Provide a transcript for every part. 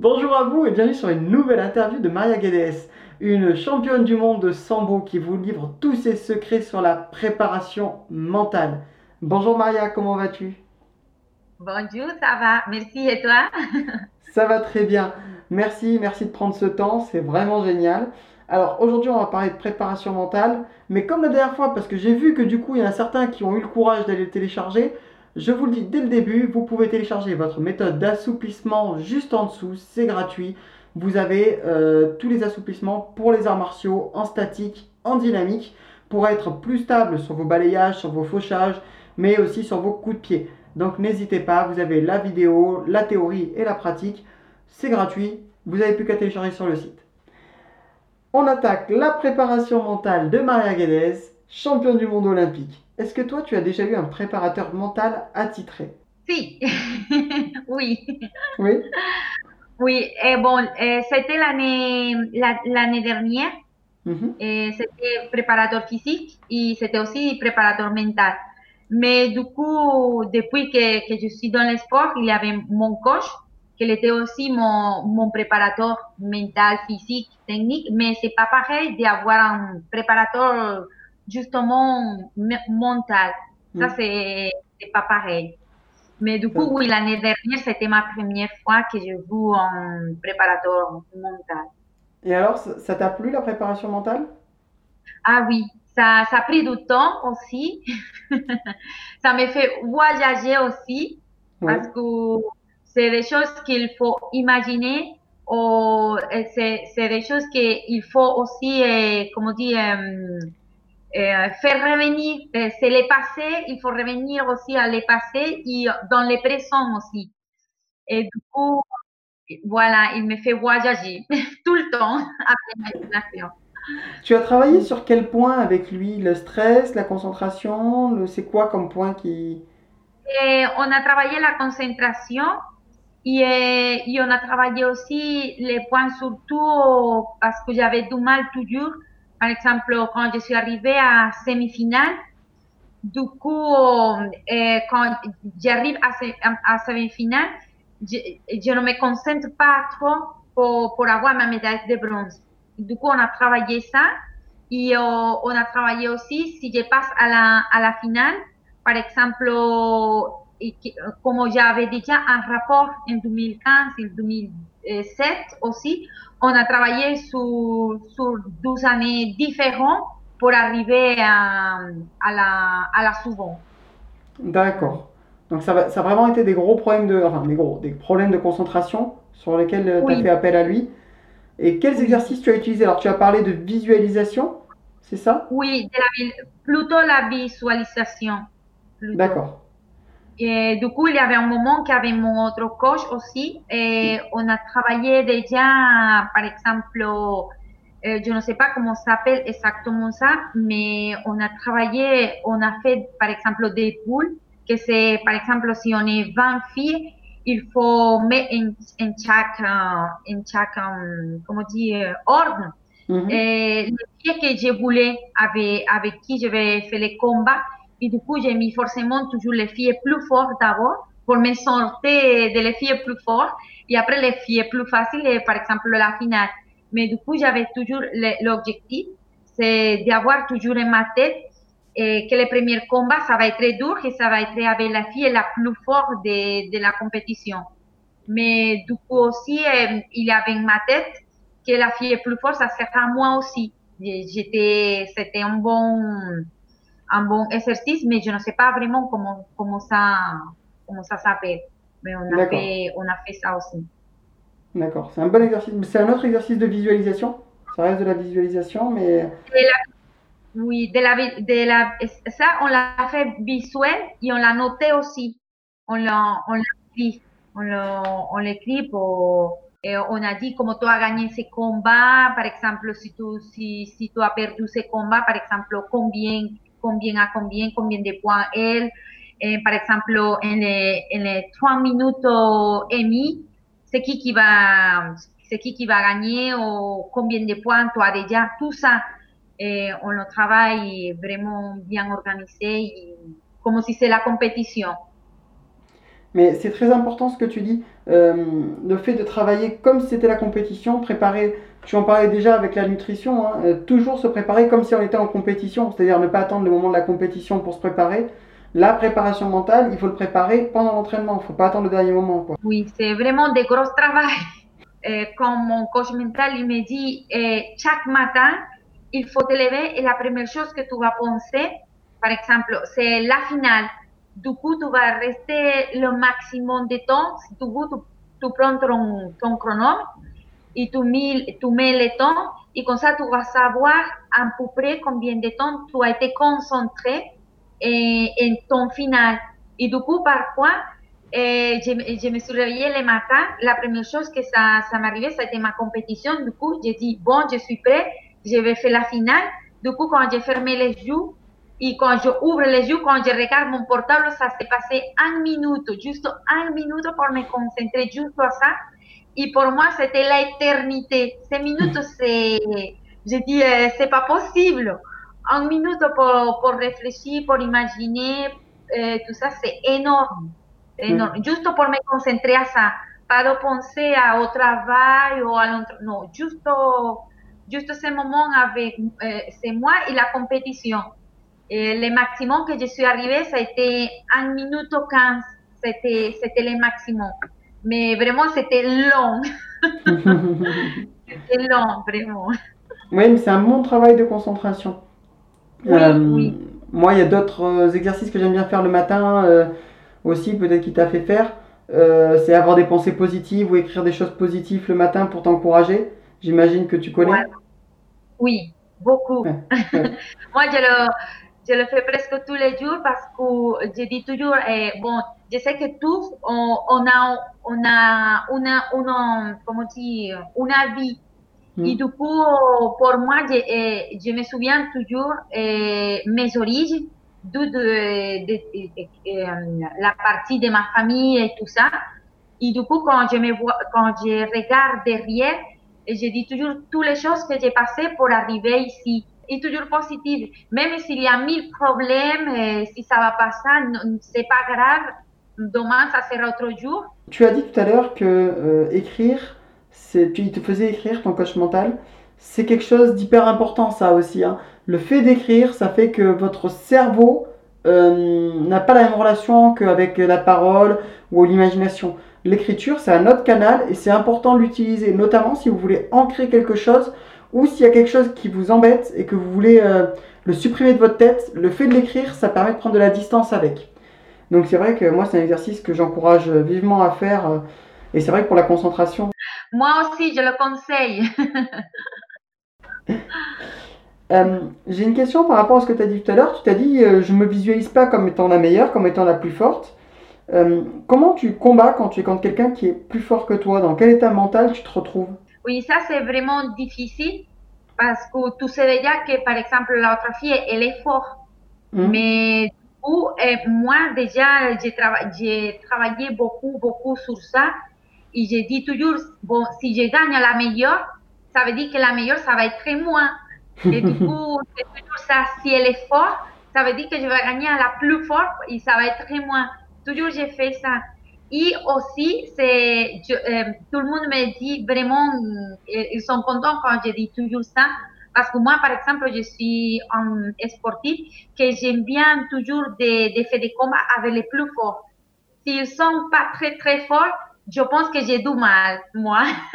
Bonjour à vous et bienvenue sur une nouvelle interview de Maria Guedes, une championne du monde de sambo qui vous livre tous ses secrets sur la préparation mentale. Bonjour Maria, comment vas-tu? Bonjour, ça va, merci et toi? Ça va très bien, merci, merci de prendre ce temps, c'est vraiment génial. Alors aujourd'hui on va parler de préparation mentale, mais comme la dernière fois, parce que j'ai vu que du coup il y en a certains qui ont eu le courage d'aller le télécharger, je vous le dis dès le début, vous pouvez télécharger votre méthode d'assouplissement juste en dessous, c'est gratuit. Vous avez euh, tous les assouplissements pour les arts martiaux en statique, en dynamique, pour être plus stable sur vos balayages, sur vos fauchages, mais aussi sur vos coups de pied. Donc n'hésitez pas, vous avez la vidéo, la théorie et la pratique. C'est gratuit, vous n'avez plus qu'à télécharger sur le site. On attaque la préparation mentale de Maria Guedes, championne du monde olympique. Est-ce que toi, tu as déjà eu un préparateur mental attitré? Si, oui. Oui? Oui, et bon, eh, c'était l'année l'année dernière. Mhm. Et c'était préparateur physique et c'était aussi préparateur mental. Mais du coup, depuis que, que je suis dans le sport, il y avait mon coach, qui était aussi mon, mon préparateur mental, physique, technique. Mais c'est pas pareil d'avoir un préparateur justement me- mental. Ça, Mm. c'est pas pareil. Mais du coup, oui, l'année dernière, c'était ma première fois que je joue en préparateur mental. Et alors, ça t'a plu la préparation mentale? Ah oui, ça, ça a pris du temps aussi. ça me fait voyager aussi Oui. parce que c'est des choses qu'il faut imaginer ou c'est des choses qu'il faut aussi, euh, comment dire, euh, faire revenir. C'est le passé, il faut revenir aussi à le passé et dans le présent aussi. Et du coup, voilà, il me fait voyager tout le temps avec l'imagination. Tu as travaillé sur quel point avec lui? Le stress, la concentration le... C'est quoi comme point qui... Eh, on a travaillé la concentration et, eh, y on a travaillé aussi les points surtout parce que j'avais du mal toujours. Par exemple, quand je suis arrivée à semi-finale, du coup, eh, quand j'arrive à, à, semi-finale, je, ne me concentre pas trop pour, avoir ma médaille de bronze. Du coup, on a travaillé ça et on a travaillé aussi si je passe à la, finale, par exemple, comme j'avais déjà un rapport en 2015 et 2007 aussi, on a travaillé sur, sur 12 années différentes pour arriver à, à la, à la. D'accord. Donc ça, va... ça a vraiment été des gros problèmes de... Enfin, des gros... Des problèmes de concentration sur lesquels tu as fait appel à lui. Et quels exercices tu as utilisés? Alors, tu as parlé de visualisation, c'est ça? Oui, de la vi- plutôt la visualisation. D'accord. Et du coup, il y avait un moment qu'avec mon autre coach aussi, et on a travaillé déjà, par exemple, euh, je ne sais pas comment ça s'appelle exactement ça, mais on a travaillé, on a fait, par exemple, des poules, que c'est, par exemple, si on est 20 filles, il faut mettre en, en chaque, euh, en chaque, euh, comment dire, ordre. Mhm. Et les filles que je voulais, avec, avec qui je vais faire les combats, et du coup, j'ai mis forcément toujours les filles plus fortes d'abord pour me sortir de les filles plus fortes et après les filles plus faciles, par exemple la finale. Mais du coup, j'avais toujours l'objectif, c'est d'avoir toujours en ma tête que le premier combat, ça va être dur et ça va être avec la fille la plus forte de, de la compétition. Mais du coup aussi, il y avait en ma tête que la fille plus forte, ça sera moi aussi. J'étais, c'était un bon, un bon exercice, mais je ne sais pas vraiment comment, comment ça, comment ça s'appelle. Mais on a fait, on a fait ça aussi. D'accord. C'est un bon exercice. C'est un autre exercice de visualisation. Ça reste de la visualisation, mais... La- oui, de la, de la, ça, on l'a fait visuel et on l'a noté aussi. On l'a, écrit. On l'écrit pour, et on a dit comment tu as gagné ce combat, par exemple, si tu, si, si tu as perdu ce combat, par exemple, combien, combien à combien, combien de points elle, et par exemple, en les, en les trois minutes et demi, c'est qui qui va, c'est qui qui va gagner ou combien de points as déjà, tout ça. Et on le travaille vraiment bien organisé, et comme si c'est la compétition. Mais c'est très important ce que tu dis, euh, le fait de travailler comme si c'était la compétition, préparer, tu en parlais déjà avec la nutrition, hein, euh, toujours se préparer comme si on était en compétition, c'est-à-dire ne pas attendre le moment de la compétition pour se préparer. La préparation mentale, il faut le préparer pendant l'entraînement, il ne faut pas attendre le dernier moment. Oui, c'est vraiment des gros travail. Euh, comme mon coach mental il me dit, euh, chaque matin, il faut te lever et la première chose que tu vas penser, par exemple, c'est la finale. Du coup, tu vas rester le maximum de temps. Tu veux, tu, tu prends ton, ton chronomètre tu mets, tu le temps et comme ça, tu vas savoir à peu près combien de temps tu as été concentré en, en ton final. Et du coup, parfois, eh, je, me suis réveillée le matin. La première chose que ça, ça m'arrivait, c'était ma compétition. Du coup, j'ai dit, bon, je suis prêt, je vais faire la finale. Du coup, quand j'ai fermé les yeux et quand je ouvre les yeux, quand je regarde mon portable, ça s'est passé une minute, juste une minute pour me concentrer juste à ça. Et pour moi, c'était l'éternité. Ces minutes, c'est, je dis, euh, c'est pas possible. Une minute pour, pour réfléchir, pour imaginer, euh, tout ça, c'est énorme. énorme. Mm. Juste pour me concentrer à ça. Pas de penser à, au travail ou à l'entraînement. Non, juste, juste ce moment avec, euh, c'est moi et la compétition. Et le maximum que je suis arrivée, ça a été 1 minute 15. C'était, c'était le maximum. Mais vraiment, c'était long. c'était long, vraiment. Oui, mais c'est un bon travail de concentration. Oui, euh, oui. Moi, il y a d'autres exercices que j'aime bien faire le matin euh, aussi, peut-être qui t'a fait faire. Euh, c'est avoir des pensées positives ou écrire des choses positives le matin pour t'encourager. J'imagine que tu connais. Ouais. Oui, beaucoup. Ouais, ouais. Moi, je le, je le fais presque tous les jours parce que je dis toujours, eh, bon, je sais que tous, on, on a, on a una, comment dire, una vie. Mm. Et du coup, pour moi, je, eh, je me souviens toujours eh, mes origines, de, de, de, de, la partie de ma famille et tout ça. Et du coup, quand je me vois, quand je regarde derrière, je dis toujours toutes les choses que j'ai passées pour arriver ici. Et toujours positive. Même s'il y a mille problèmes, eh, si ça va pas ça, c'est pas grave. Demain, ça sera autre jour. Tu as dit tout à l'heure que euh, écrire, c'est, tu te faisais écrire ton coach mental. C'est quelque chose d'hyper important, ça aussi. Hein. Le fait d'écrire, ça fait que votre cerveau euh, n'a pas la même relation qu'avec la parole ou l'imagination. L'écriture, c'est un autre canal et c'est important de l'utiliser, notamment si vous voulez ancrer quelque chose ou s'il y a quelque chose qui vous embête et que vous voulez euh, le supprimer de votre tête. Le fait de l'écrire, ça permet de prendre de la distance avec. Donc c'est vrai que moi, c'est un exercice que j'encourage vivement à faire. euh, et c'est vrai que pour la concentration, Moi aussi, je le conseille. Euh, j'ai une question par rapport à ce que tu as dit tout à l'heure. Tu t'as dit, euh, je me visualise pas comme étant la meilleure, comme étant la plus forte. Euh, comment tu combats quand tu es contre quelqu'un qui est plus fort que toi? Dans quel état mental tu te retrouves? Oui, ça c'est vraiment difficile parce que tu sais déjà que, par exemple, l'autre fille, elle est forte. Hmm. Mais euh, moi déjà, j'ai trava- j'ai travaillé beaucoup, beaucoup sur ça. Et j'ai dit toujours, bon, si je gagne la meilleure, ça veut dire que la meilleure, ça va être moi. Et du coup, c'est toujours ça. Si elle est forte, ça veut dire que je vais gagner à la plus forte et ça va être moi. Toujours, j'ai fait ça. Et aussi, c'est, je- euh, tout le monde me dit vraiment, euh, ils sont contents quand je dis toujours ça. Parce que moi, par exemple, je suis un sportif que j'aime bien toujours de, de faire des combats avec les plus forts. S'ils sont pas très très forts, je pense que j'ai du mal, moi.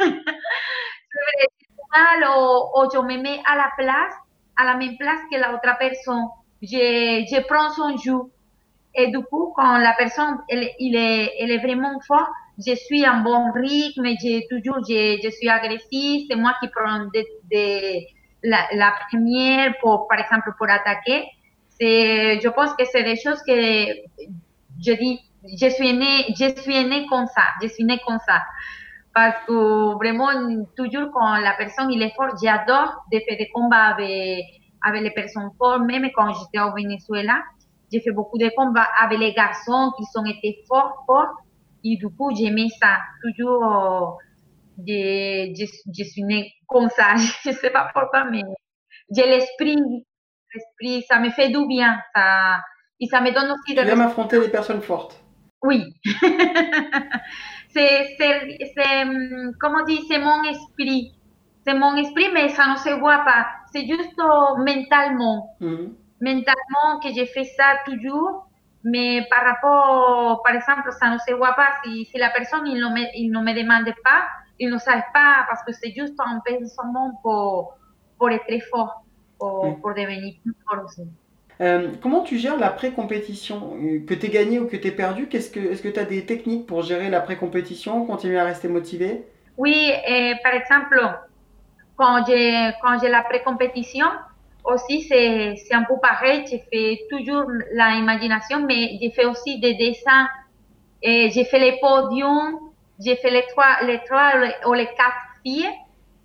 J'ai mal ou, ou je me mets à la place, à la même place que la autre personne. Je, je prends son jeu. Et du coup, quand la personne, elle, il est, elle est vraiment forte, je suis en bon rythme, j'ai toujours, je, je suis agressive, c'est moi qui prends de, de- la, première, pour, par exemple, pour attaquer. C'est, je pense que c'est des choses que je dis, je suis née, je suis née comme ça, je suis née comme ça. Parce que vraiment, toujours quand la personne il est forte, j'adore de faire des combats avec, avec les personnes fortes, même quand j'étais au Venezuela, j'ai fait beaucoup de combats avec les garçons qui sont été forts, forts, et du coup, j'aimais ça. Toujours, je, je, je suis née comme ça, je sais pas pourquoi, mais j'ai l'esprit, l'esprit, ça me fait du bien, ça, et ça me donne aussi Tu de aimes affronter les personnes fortes. Oui. c'est, comme on dit, c'est mon esprit. C'est mon esprit, mais ça ne se voit pas. C'est juste mentalement. Mhm. Mentalement que j'ai fait ça toujours. Mais par rapport, par exemple, ça ne se voit pas. Si, si la personne il ne, me, il ne me demande pas, il ne sait pas parce que c'est juste un pensement pour, pour être très fort, pour, pour devenir plus fort aussi. Euh, comment tu gères la pré-compétition? Euh, Que tu aies gagné ou que tu aies perdu, est-ce que tu as des techniques pour gérer la pré-compétition, continuer à rester motivé? Oui, eh, par exemple, quand j'ai, quand j'ai la pré-compétition, aussi c'est, c'est un peu pareil, j'ai fait toujours l'imagination, mais j'ai fait aussi des dessins. Et j'ai fait les podiums, j'ai fait les trois, les trois ou les quatre filles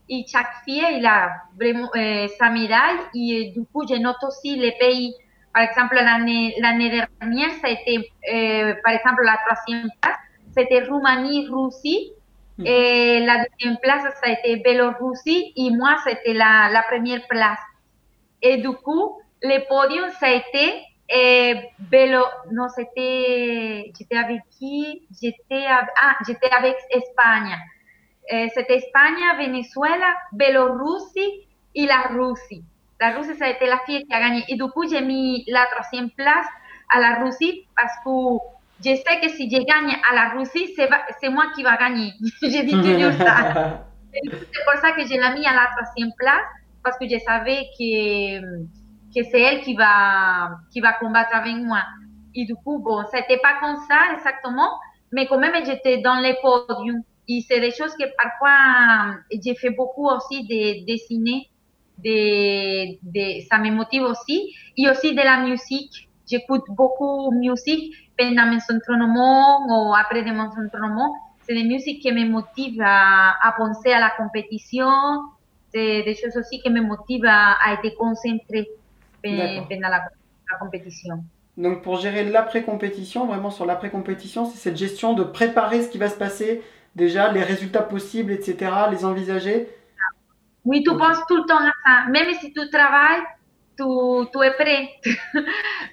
et chaque fille il a vraiment euh, sa médaille et du coup je note aussi les pays. Par exemple l'année dernière ça a été euh, par exemple la troisième place c'était Roumanie Russie mm. et la deuxième place ça a été Biélorussie et moi c'était la, la première place. Et du coup le podium ça a été euh, Bélo, non c'était j'étais avec qui j'étais ah j'étais avec Espagne eh, c'était Espagne, Venezuela, Biélorussie et la Russie. La Russie, ça a été la fille qui a gagné. Et du coup, j'ai mis la troisième place à la Russie parce que je sais que si je gagne à la Russie, c'est moi qui va gagner. j'ai dit toujours ça. c'est pour ça que je l'ai mis à la troisième place parce que je savais que, que c'est elle qui va, qui va combattre avec moi. Et du coup, bon, c'était pas comme ça exactement, mais quand même, j'étais dans les podiums. Et c'est des choses que parfois, j'ai fait beaucoup aussi de dessiner, de, de, ça me motive aussi. Et aussi de la musique. J'écoute beaucoup de musique pendant mes entraînements ou après de mon entraînement. C'est des musiques qui me motivent à, penser à la compétition. C'est des choses aussi qui me motivent à, à être concentré pendant la, la compétition. Donc pour gérer l'après-compétition, vraiment sur l'après-compétition, c'est cette gestion de préparer ce qui va se passer déjà, les résultats possibles, etc., les envisager Oui, tu penses tout le temps à ça. Même si tu travailles, tu, tu es prêt.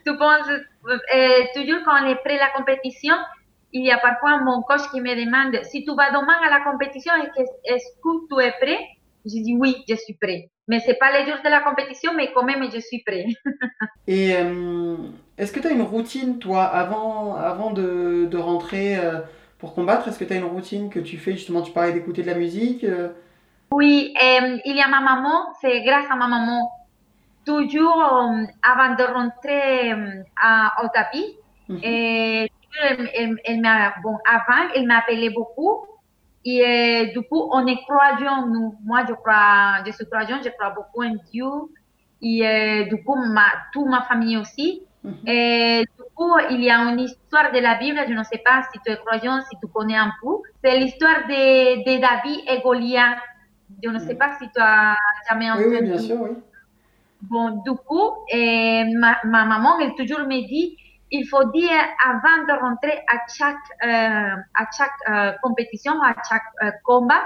tu penses, euh, toujours quand on est prêt à la compétition, il y a parfois mon coach qui me demande si tu vas demain à la compétition, est-ce que tu es prêt? Je dis oui, je suis prêt. Mais ce n'est pas les jours de la compétition, mais quand même, je suis prêt. Et euh, est-ce que tu as une routine, toi, avant, avant de, de rentrer euh, pour combattre Est-ce que tu as une routine que tu fais Justement, tu parlais d'écouter de la musique euh? Oui, il y a ma maman, c'est grâce à ma maman. Toujours avant de rentrer à, au tapis, mhm. et elle, bon, avant, elle m'appelait beaucoup. Et du coup, on est croyants, nous. Moi, je crois, je suis croyant, je crois beaucoup en Dieu. Et du coup, ma, toute ma famille aussi. Et du coup, il y a une histoire de la Bible, je ne sais pas si tu es croyant, si tu connais un peu. C'est l'histoire de, de, David et Goliath. Je ne sais pas si tu as jamais entendu. Oui, bien sûr, oui. Bon, du coup, et ma, ma, maman, elle toujours me dit, il faut dire avant de rentrer à chaque, euh, à chaque euh, compétition, à chaque euh, combat,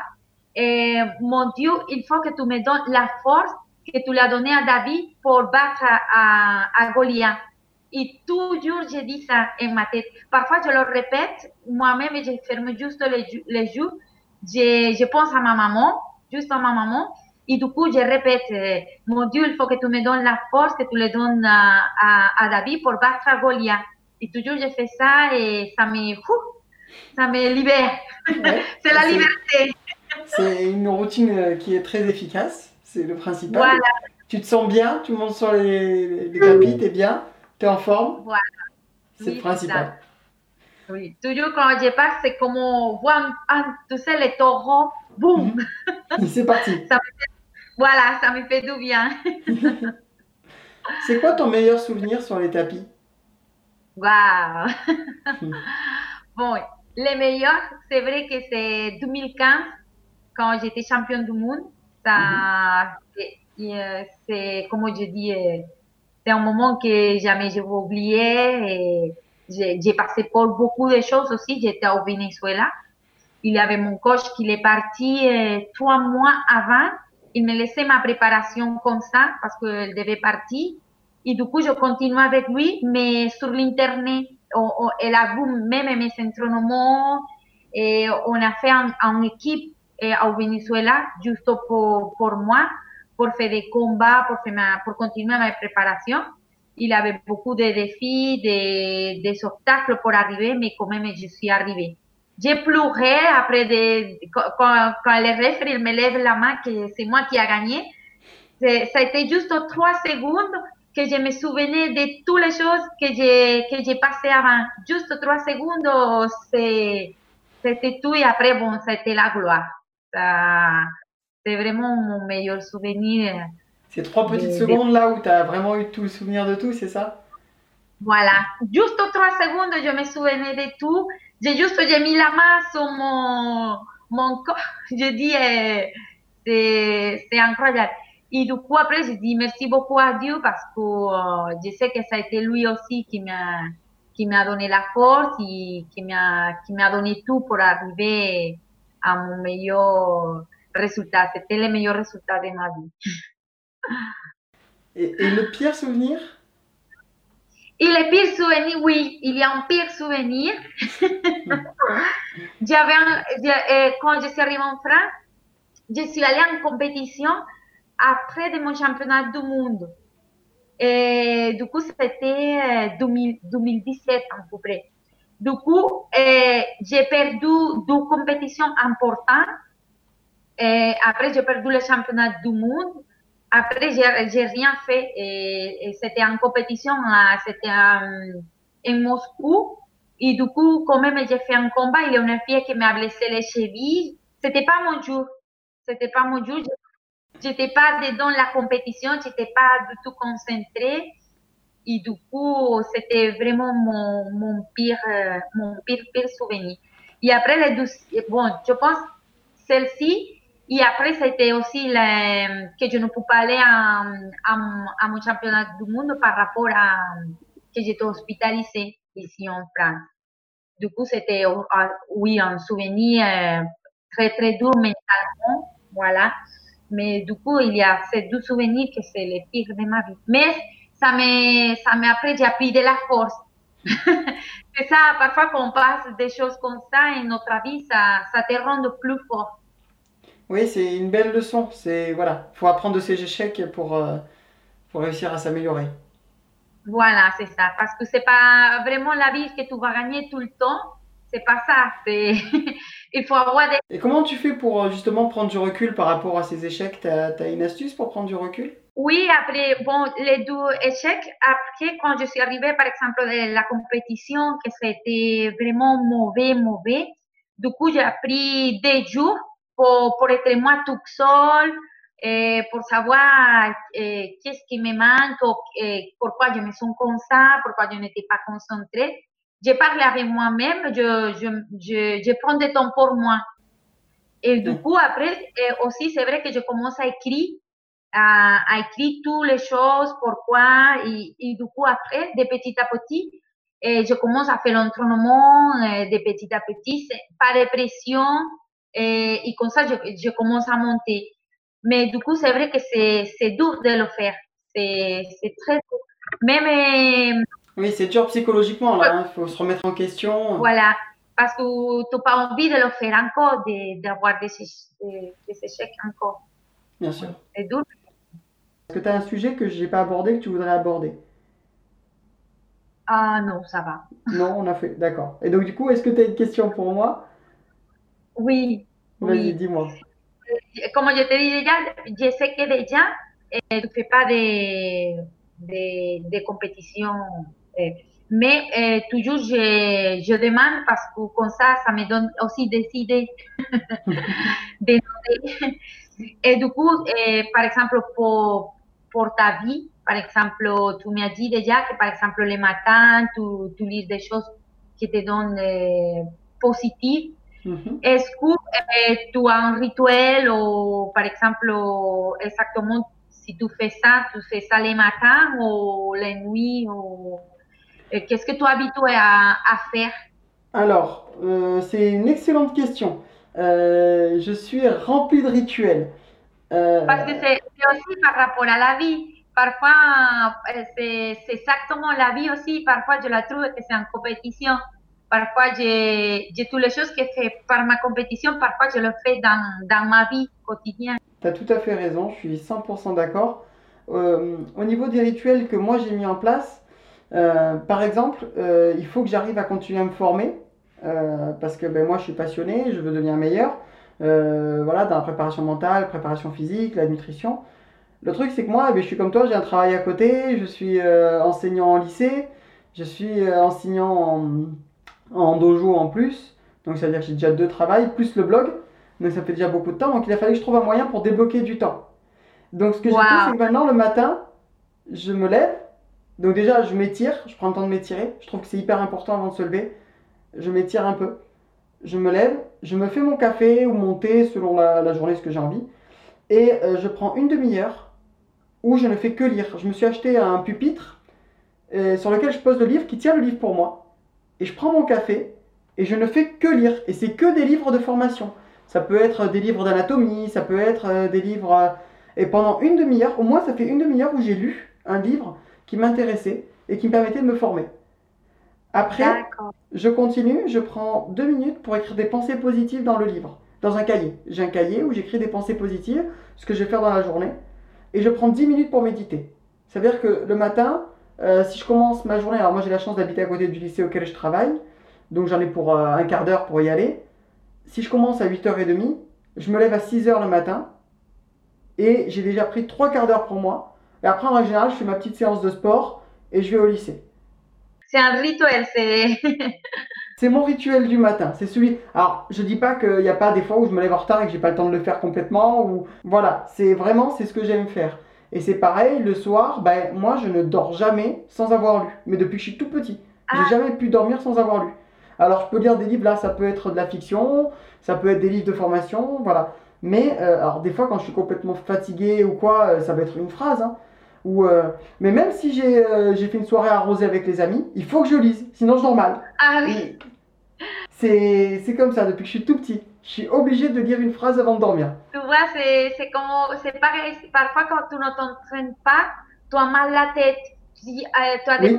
mon Dieu, il faut que tu me donnes la force que tu l'as donnée à David pour battre à, à Goliath. Et toujours, je dis ça en ma tête. Parfois, je le répète moi-même je ferme juste les, les yeux. Je, je, pense à ma maman, juste à ma maman. Et du coup, je répète, euh, mon Dieu, il faut que tu me donnes la force, que tu le donnes à, à, David pour battre Goliath. Et toujours, je fais ça et ça me, ça me libère. c'est la liberté. C'est une routine euh, qui est très efficace, c'est le principal. Voilà. Tu te sens bien, tu montes sur les, les tapis, tu es bien en forme Voilà. C'est le principal. Oui, toujours quand je passe, c'est comme voir, tu sais, les taureaux, boum mhm. C'est parti. Voilà, ça me fait du bien. c'est quoi ton meilleur souvenir sur les tapis? Waouh Bon, les meilleurs, c'est vrai que c'est 2015, quand j'étais championne du monde. Ça, mhm. c'est, comme je dis, euh, c'est un moment que jamais je vais oublier. J'ai passé pour beaucoup de choses aussi. J'étais au Venezuela. Il y avait mon coach qui est parti euh, trois mois avant. Il me laissait ma préparation comme ça parce qu'il devait partir. Et du coup, je continue avec lui, mais sur l'Internet, elle a même mes entraînements et on a fait en, équipe au Venezuela juste pour, pour moi, pour faire des combats, pour, faire pour continuer ma préparation. Il avait beaucoup de défis, des, des obstacles pour arriver, mais quand même, je suis arrivée. J'ai pleuré après de, quand, quand le référé me lève la main que c'est moi qui a gagné. Ça a été juste trois secondes que je me souvenais de toutes les choses que j'ai que j'ai passé avant. Juste trois secondes, c'était tout et après, bon, c'était la gloire. C'est vraiment mon meilleur souvenir. Ces trois petites secondes là où tu as vraiment eu tout le souvenir de tout, c'est ça? Voilà. Juste trois secondes, je me souvenais de tout. J'ai la main sur mon, corps. Je dis, euh, c'est incroyable. Et du coup, après, je dis merci beaucoup à Dieu parce que je sais que ça a été lui aussi qui m'a donné la force et qui m'a donné tout pour arriver à mon meilleur résultat. C'était le meilleur résultat de ma vie. Et, et le pire souvenir et le pire souvenir, oui, il y a un pire souvenir. Euh, quand je suis arrivée en France, je suis allée en compétition après de mon championnat du monde. Et du coup, c'était 2017 euh, à peu près. Du coup, j'ai perdu deux compétitions importantes. Après, j'ai perdu le championnat du monde. Après, j'ai rien fait. Et, c'était en compétition, c'était en, Moscou. Et du coup, quand même, j'ai fait un combat. Il y a une fille qui m'a blessé les chevilles. C'était pas mon jour. C'était pas mon jour. J'étais pas dedans la compétition. J'étais pas du tout concentrée. Et du coup, c'était vraiment mon, mon pire, mon pire, pire souvenir. Et après, les deux, bon, je pense, celle-ci, et après, c'était aussi que je ne pouvais pas aller à, à, mon championnat du monde par rapport à que j'étais hospitalisée ici en France. Du coup, c'était, ah, oui, un souvenir euh, très, très dur mentalement, voilà. Mais du coup, il y a ces deux souvenirs que c'est les pires de ma vie. Mais ça m'a, ça m'a après, j'ai appris de la force. c'est ça, parfois quand on passe des choses comme ça en notre vie, ça, ça te rend plus fort. Oui, c'est une belle leçon. C'est voilà, faut apprendre de ses échecs pour, euh, pour réussir à s'améliorer. Voilà, c'est ça. Parce que c'est pas vraiment la vie que tu vas gagner tout le temps. C'est pas ça. C'est il faut avoir des. Et comment tu fais pour euh, justement prendre du recul par rapport à ces échecs? Tu as, une astuce pour prendre du recul? Oui, après, bon, les deux échecs, après, quand je suis arrivée, par exemple, de la compétition, que c'était vraiment mauvais, mauvais, du coup, j'ai appris des jours être moi toute seule, et pour savoir qu'est-ce qui me manque, et pourquoi je me sens comme ça, pourquoi je n'étais pas concentrée. Je parle avec moi-même, je, je, je, prends du temps pour moi. Et du coup, après, aussi, c'est vrai que je commence à écrire, à, écrire toutes les choses, pourquoi, et, du coup, après, de petit à petit, et je commence à faire l'entraînement de petit à petit, de pression, et, et comme ça, je, je, commence à monter. Mais du coup, c'est vrai que c'est dur de le faire. C'est très dur. Même. Oui, c'est dur psychologiquement, là. Il hein. faut se remettre en question. Voilà. Parce que tu n'as pas envie de le faire encore, d'avoir des, des, des, échecs encore. Bien sûr. C'est dur. Est-ce que tu as un sujet que je n'ai pas abordé, que tu voudrais aborder? Ah non, ça va. Non, on a fait. D'accord. Et donc, du coup, est-ce que tu as une question pour moi? Oui. Vas-y, dis-moi. Comme je te dis déjà, je sais que déjà, eh, tu ne fais pas de, de, de compétition. Eh, mais eh, toujours, je, je, demande parce que comme ça, ça me donne aussi des idées. de, et du coup, par exemple, pour, pour ta vie, par exemple, tu m'as dit déjà que, par exemple, le matin, tu, tu lis des choses qui te donnent positives est-ce que eh, tu as un rituel ou, par exemple, exactement si tu fais ça, tu fais ça les matins ou les nuits ou eh, qu'est-ce que tu es habitué à, faire? Alors, euh, c'est une excellente question. Euh, je suis rempli de rituels. Euh, Parce que c'est aussi par rapport à la vie. parfois, c'est exactement la vie aussi. Parfois, je la trouve que c'est en compétition. Parfois, j'ai toutes les choses que je fais par ma compétition, parfois je le fais dans, dans ma vie quotidienne. Tu as tout à fait raison, je suis 100% d'accord. Euh, au niveau des rituels que moi j'ai mis en place, euh, par exemple, il faut que j'arrive à continuer à me former parce que ben, moi je suis passionné, je veux devenir meilleur. voilà, dans la préparation mentale, préparation physique, la nutrition. Le truc, c'est que moi, ben, je suis comme toi, j'ai un travail à côté, je suis euh, enseignant en lycée, je suis euh, enseignant en, dojo en plus, donc ça veut dire que j'ai déjà deux travails, plus le blog, donc ça fait déjà beaucoup de temps, donc il a fallu que je trouve un moyen pour débloquer du temps. Donc ce que j'ai fait, c'est que maintenant, le matin, je me lève, donc déjà, je m'étire, je prends le temps de m'étirer, je trouve que c'est hyper important avant de se lever, je m'étire un peu, je me lève, je me fais mon café ou mon thé selon la, journée, ce que j'ai envie, et euh, je prends une demi-heure où je ne fais que lire. Je me suis acheté un pupitre euh, sur lequel je pose le livre qui tient le livre pour moi. Et je prends mon café et je ne fais que lire. Et c'est que des livres de formation. Ça peut être des livres d'anatomie, ça peut être euh, des livres... Euh, et pendant une demi-heure, au moins ça fait une demi-heure où j'ai lu un livre qui m'intéressait et qui me permettait de me former. Après, je continue, je prends deux minutes pour écrire des pensées positives dans le livre, dans un cahier. J'ai un cahier où j'écris des pensées positives, ce que je vais faire dans la journée et je prends 10 minutes pour méditer. Ça veut dire que le matin, euh, si je commence ma journée, alors moi j'ai la chance d'habiter à côté du lycée auquel je travaille, donc j'en ai pour euh, un quart d'heure pour y aller. Si je commence à 8h30, je me lève à 6h le matin et j'ai déjà pris 3 quarts d'heure pour moi. Et après, en général, je fais ma petite séance de sport et je vais au lycée. C'est un rituel, c'est. c'est mon rituel du matin. C'est celui. Alors, je dis pas qu'il n'y a pas des fois où je me lève en retard et que j'ai pas le temps de le faire complètement. Ou voilà, c'est vraiment c'est ce que j'aime faire. Et c'est pareil, le soir, ben moi je ne dors jamais sans avoir lu. Mais depuis que je suis tout petit, j'ai ah. jamais pu dormir sans avoir lu. Alors je peux lire des livres là, ça peut être de la fiction, ça peut être des livres de formation, voilà. Mais euh, alors des fois quand je suis complètement fatigué ou quoi, euh, ça va être une phrase. Hein. Ou, euh, mais même si j'ai j'ai fait une soirée arrosée avec les amis, il faut que je lise, sinon je dors mal. Ah oui. C'est comme ça depuis que je suis tout petit. Je suis obligée de lire une phrase avant de dormir. Tu vois, c'est comme, c'est pareil. Parfois, quand tu ne t'entraînes pas, tu as mal la tête. Tu, euh, tu, as, des,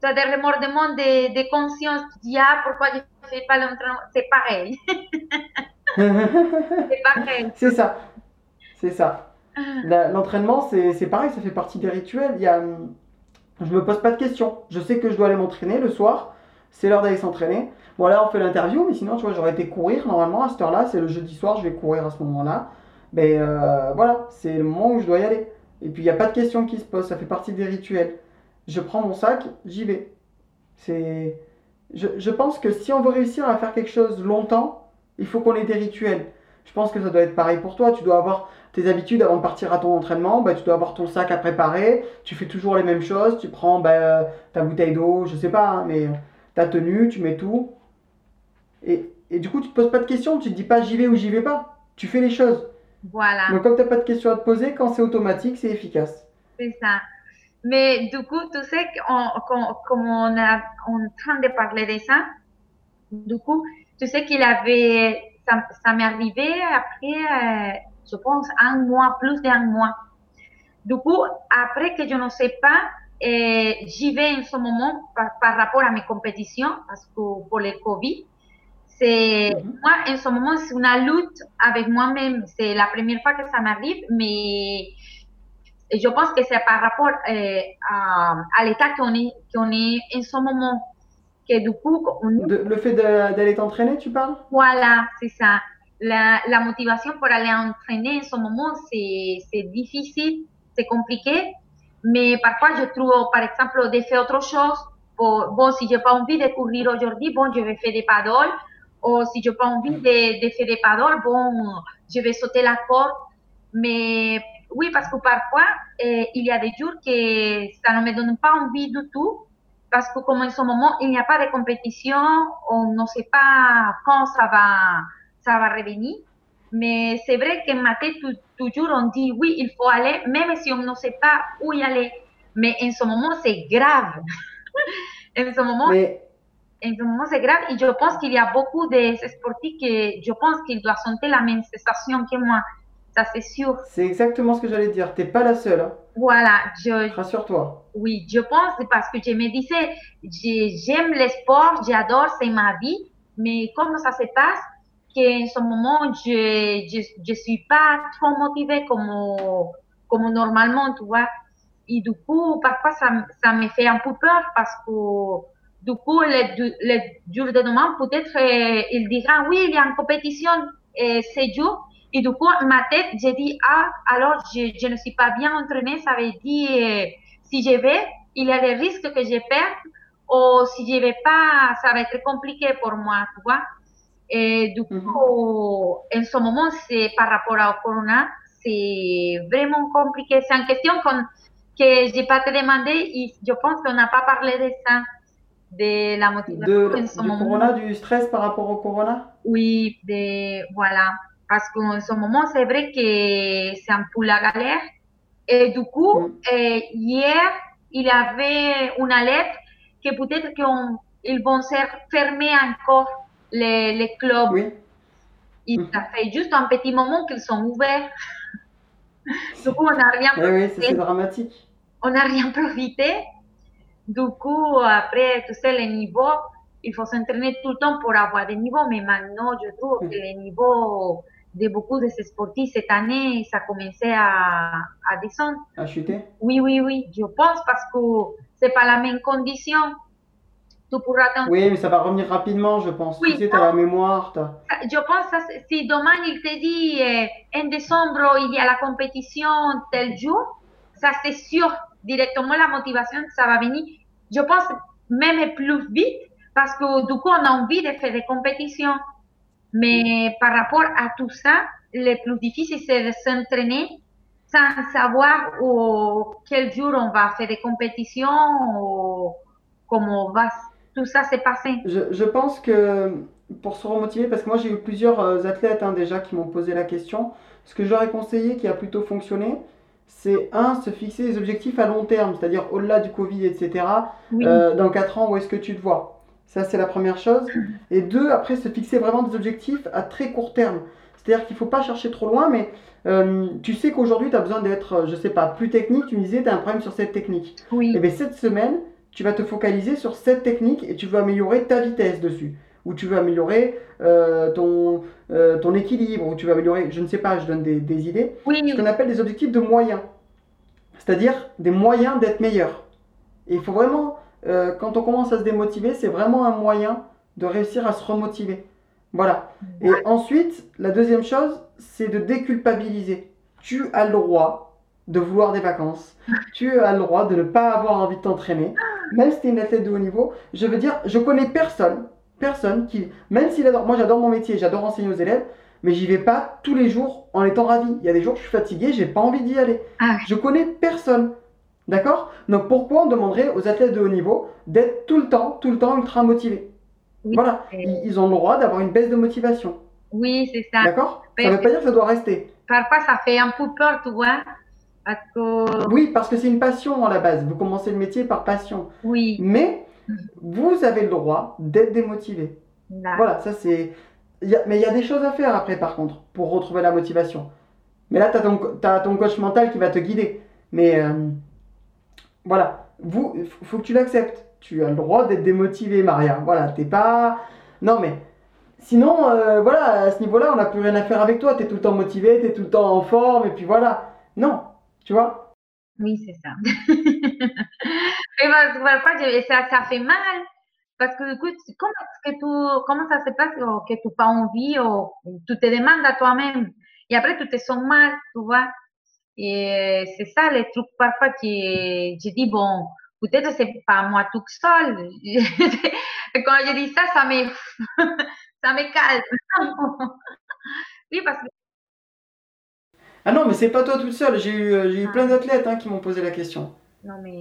tu as des remordements de, de, conscience. Tu dis, ah, pourquoi je ne fais pas l'entraînement? C'est pareil. c'est pareil. C'est ça. C'est ça. L'entraînement, c'est pareil, ça fait partie des rituels. Il y a, je me pose pas de questions. Je sais que je dois aller m'entraîner le soir. C'est l'heure d'aller s'entraîner. Bon, là, on fait l'interview, mais sinon, tu vois, j'aurais été courir normalement à cette heure-là. C'est le jeudi soir, je vais courir à ce moment-là. Mais euh, voilà, c'est le moment où je dois y aller. Et puis, il n'y a pas de questions qui se posent, ça fait partie des rituels. Je prends mon sac, j'y vais. C'est. Je, je, pense que si on veut réussir à faire quelque chose longtemps, il faut qu'on ait des rituels. Je pense que ça doit être pareil pour toi. Tu dois avoir tes habitudes avant de partir à ton entraînement. Ben, tu dois avoir ton sac à préparer. Tu fais toujours les mêmes choses. Tu prends ben, ta bouteille d'eau, je sais pas, hein, mais ta tenue, tu mets tout. Et, et, du coup, tu te poses pas de questions, tu te dis pas j'y vais ou j'y vais pas. Tu fais les choses. Voilà. Donc, comme tu n'as pas de questions à te poser, quand c'est automatique, c'est efficace. C'est ça. Mais du coup, tu sais, comme on est en train de parler de ça, du coup, tu sais qu'il avait, ça, ça m'est arrivé après, euh, je pense, un mois, plus d'un mois. Du coup, après que je ne sais pas, euh, j'y vais en ce moment par, par, rapport à mes compétitions, parce que pour le Covid, c'est, moi, en ce moment, c'est une lutte avec moi-même. C'est la première fois que ça m'arrive, mais je pense que c'est par rapport euh, à, à l'état qu'on est, qu'on est en ce moment. Que du coup, le fait d'aller t'entraîner, tu parles? Voilà, c'est ça. La, la, motivation pour aller entraîner en ce moment, c'est difficile, c'est compliqué, mais parfois je trouve, par exemple, de faire autre chose. Bon, si je n'ai pas envie de courir aujourd'hui, bon, je vais faire des paddles ou si je n'ai pas envie de, de, faire des paddles, bon, je vais sauter la corde. Mais oui, parce que parfois, eh, il y a des jours que ça ne me donne pas envie du tout, parce que comme en ce moment, il n'y a pas de compétition, on ne sait pas quand ça va, ça va revenir. Mais c'est vrai qu'en ma tête, toujours on dit oui, il faut aller, même si on ne sait pas où y aller. Mais en ce moment, c'est grave. en ce moment, en ce moment, c'est grave. Et je pense qu'il y a beaucoup de sportifs que je pense qu'ils doivent sentir la même sensation que moi. ça c'est sûr. C'est exactement ce que j'allais dire. T'es pas la seule. Hein. Voilà, je, Rassure-toi. oui, je pense parce que je me disais, j'ai- j'aime le sport, j'adore, c'est ma vie, mais comment ça se passe qu'en ce moment, je, je, je suis pas trop motivée comme, comme normalement, tu vois. Et du coup, parfois, ça, ça me fait un peu peur parce que du coup, le, le jour de demain, peut-être, euh, il dira, oui, il y a une compétition euh, ce jour. Et du coup, ma tête, j'ai dit, ah, alors je, je ne suis pas bien entraînée, ça veut dire, euh, si je vais, il y a des risques que je perde, ou si je vais pas, ça va être compliqué pour moi, tu vois. Et du Mhm. coup, en ce moment, c'est par rapport au corona, c'est vraiment compliqué. C'est une question qu'on, que j'ai pas te demandé et je pense qu'on n'a pas parlé de ça, de la motivation De, en ce du moment. corona, du stress par rapport au corona? Oui, de, voilà. Parce qu'en ce moment, c'est vrai que c'est un peu la galère. Et du coup, Mm. euh, hier, il y avait une alerte que peut-être qu'ils vont fermer encore les, les clubs. Oui. Et Mhm. ça fait juste un petit moment qu'ils sont ouverts. Du coup, on n'a rien, Eh oui, c'est c'est dramatique. on n'a rien profité. Du coup, après, tu sais, les niveaux, il faut s'entraîner tout le temps pour avoir des niveaux. Mais maintenant, je trouve que les niveaux de beaucoup de ces sportifs cette année, ça commençait à, à descendre. À chuter? Oui, oui, oui, je pense parce que c'est pas la même condition. Tu pourras t'en- Oui, mais ça va revenir rapidement, je pense. Oui, tu sais, t'as la mémoire. Ça, Je pense que si demain il te dit euh, en décembre il y a la compétition tel jour, ça c'est sûr directement la motivation ça va venir. Je pense même plus vite parce que du coup on a envie de faire des compétitions. Mais par rapport à tout ça, le plus difficile c'est de s'entraîner sans savoir quel jour on va faire des compétitions ou comment tout ça se passer. Je, je pense que pour se remotiver, parce que moi j'ai eu plusieurs euh, athlètes hein, déjà qui m'ont posé la question, ce que j'aurais conseillé qui a plutôt fonctionné, c'est un, se fixer des objectifs à long terme, c'est-à-dire au-delà du Covid, etc. Oui, Euh, dans 4 ans, où est-ce que tu te vois? Ça, c'est la première chose. Et deux, après, se fixer vraiment des objectifs à très court terme. C'est-à-dire qu'il ne faut pas chercher trop loin, mais euh, tu sais qu'aujourd'hui, tu as besoin d'être, euh, je sais pas, plus technique. Tu me disais, tu as un problème sur cette technique. oui. Et bien, cette semaine, tu vas te focaliser sur cette technique et tu veux améliorer ta vitesse dessus. Ou tu veux améliorer euh, ton, euh, ton équilibre, ou tu veux améliorer, je ne sais pas, je donne des, des idées Oui, ce qu'on appelle des objectifs de moyens. C'est-à-dire des moyens d'être meilleur. Et il faut vraiment, euh, quand on commence à se démotiver, c'est vraiment un moyen de réussir à se remotiver. Voilà. Et ensuite, la deuxième chose, c'est de déculpabiliser. Tu as le droit de vouloir des vacances. Tu as le droit de ne pas avoir envie de t'entraîner. Même si tu es une athlète de haut niveau, je veux dire, je connais personne, personne qui, même s'il adore, moi j'adore mon métier, j'adore enseigner aux élèves, mais j'y vais pas tous les jours en étant ravi. Il y a des jours je suis fatigué, j'ai pas envie d'y aller. Ah, Je connais personne. D'accord? Donc pourquoi on demanderait aux athlètes de haut niveau d'être tout le temps, tout le temps ultra motivés? Oui. Voilà, ils, ils ont le droit d'avoir une baisse de motivation. oui, c'est ça. D'accord? Ça Mais- veut pas dire que ça doit rester. Parfois, ça fait un peu peur, tu vois. Parce que, Oui, parce que c'est une passion à la base. Vous commencez le métier par passion. oui, Mais vous avez le droit d'être démotivé. là. Voilà, ça c'est. Mais il y a des choses à faire après, par contre, pour retrouver la motivation. Mais là, tu as, ton ton coach mental qui va te guider. Mais euh, voilà, vous, il faut que tu l'acceptes. Tu as le droit d'être démotivé, Maria. Voilà, t'es pas. Non, mais. Sinon, euh, voilà, à ce niveau-là, on n'a plus rien à faire avec toi. Tu es tout le temps motivé, tu es tout le temps en forme, et puis voilà. Non, tu vois? Oui, c'est ça. Et parfois, ça, ça fait mal. Parce que du coup, comment, que tu, comment ça se passe oh, que tu n'as pas envie ou tu te demandes à toi-même et après tu te sens mal, tu vois. Et c'est ça le truc parfois que je dis, bon, peut-être c'est pas moi toute seule. Quand je dis ça, ça me, ça me calme. Oui, parce que Ah non, mais c'est pas toi toute seule. J'ai eu, euh, eu plein d'athlètes hein, qui m'ont posé la question. Non, mais.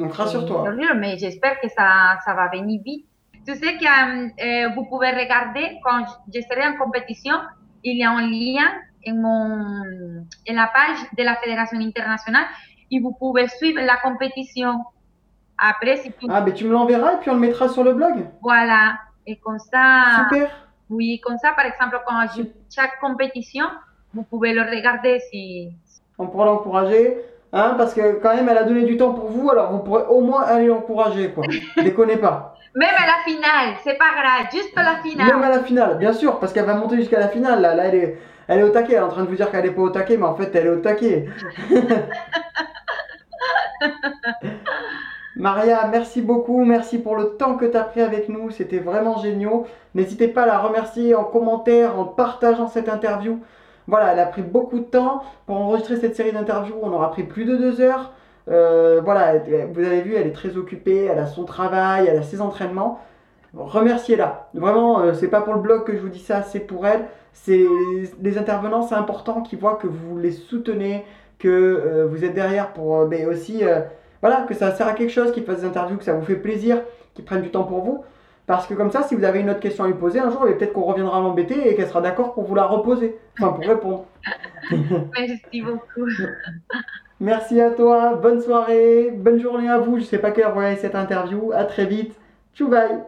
Donc, rassure-toi. dur, Mais j'espère que ça, ça va venir vite. Tu sais que euh, vous pouvez regarder, quand je serai en compétition, il y a un lien en, mon, en la page de la Fédération internationale et vous pouvez suivre la compétition. Après, si tu. Ah, mais tu me l'enverras et puis on le mettra sur le blog. Voilà. Et comme ça. Super. Oui, comme ça, par exemple, quand je, chaque compétition, vous pouvez le regarder si. On pourra l'encourager. Hein, parce que quand même, elle a donné du temps pour vous, alors vous pourrez au moins aller l'encourager, quoi. Déconnez pas. Même à la finale, c'est pas grave, juste à la finale. Même à la finale, bien sûr, parce qu'elle va monter jusqu'à la finale. Là, là elle, est, elle est au taquet. Elle est en train de vous dire qu'elle est pas au taquet, mais en fait, elle est au taquet. Maria, merci beaucoup, merci pour le temps que tu as pris avec nous, c'était vraiment génial. N'hésitez pas à la remercier en commentaire, en partageant cette interview. Voilà, elle a pris beaucoup de temps pour enregistrer cette série d'interviews. On aura pris plus de deux heures. Euh, voilà, vous avez vu, elle est très occupée, elle a son travail, elle a ses entraînements. Remerciez-la. Vraiment, euh, c'est pas pour le blog que je vous dis ça, c'est pour elle. C'est les intervenants, c'est important qu'ils voient que vous les soutenez, que euh, vous êtes derrière pour mais aussi voilà, que ça sert à quelque chose, qu'ils fassent des interviews, que ça vous fait plaisir, qu'ils prennent du temps pour vous. Parce que comme ça, si vous avez une autre question à lui poser un jour, peut-être qu'on reviendra l'embêter et qu'elle sera d'accord pour vous la reposer. Enfin, pour répondre. Merci beaucoup. Merci à toi. Bonne soirée. Bonne journée à vous. Je sais pas quelle heure vous cette interview. À très vite. Tchou bye.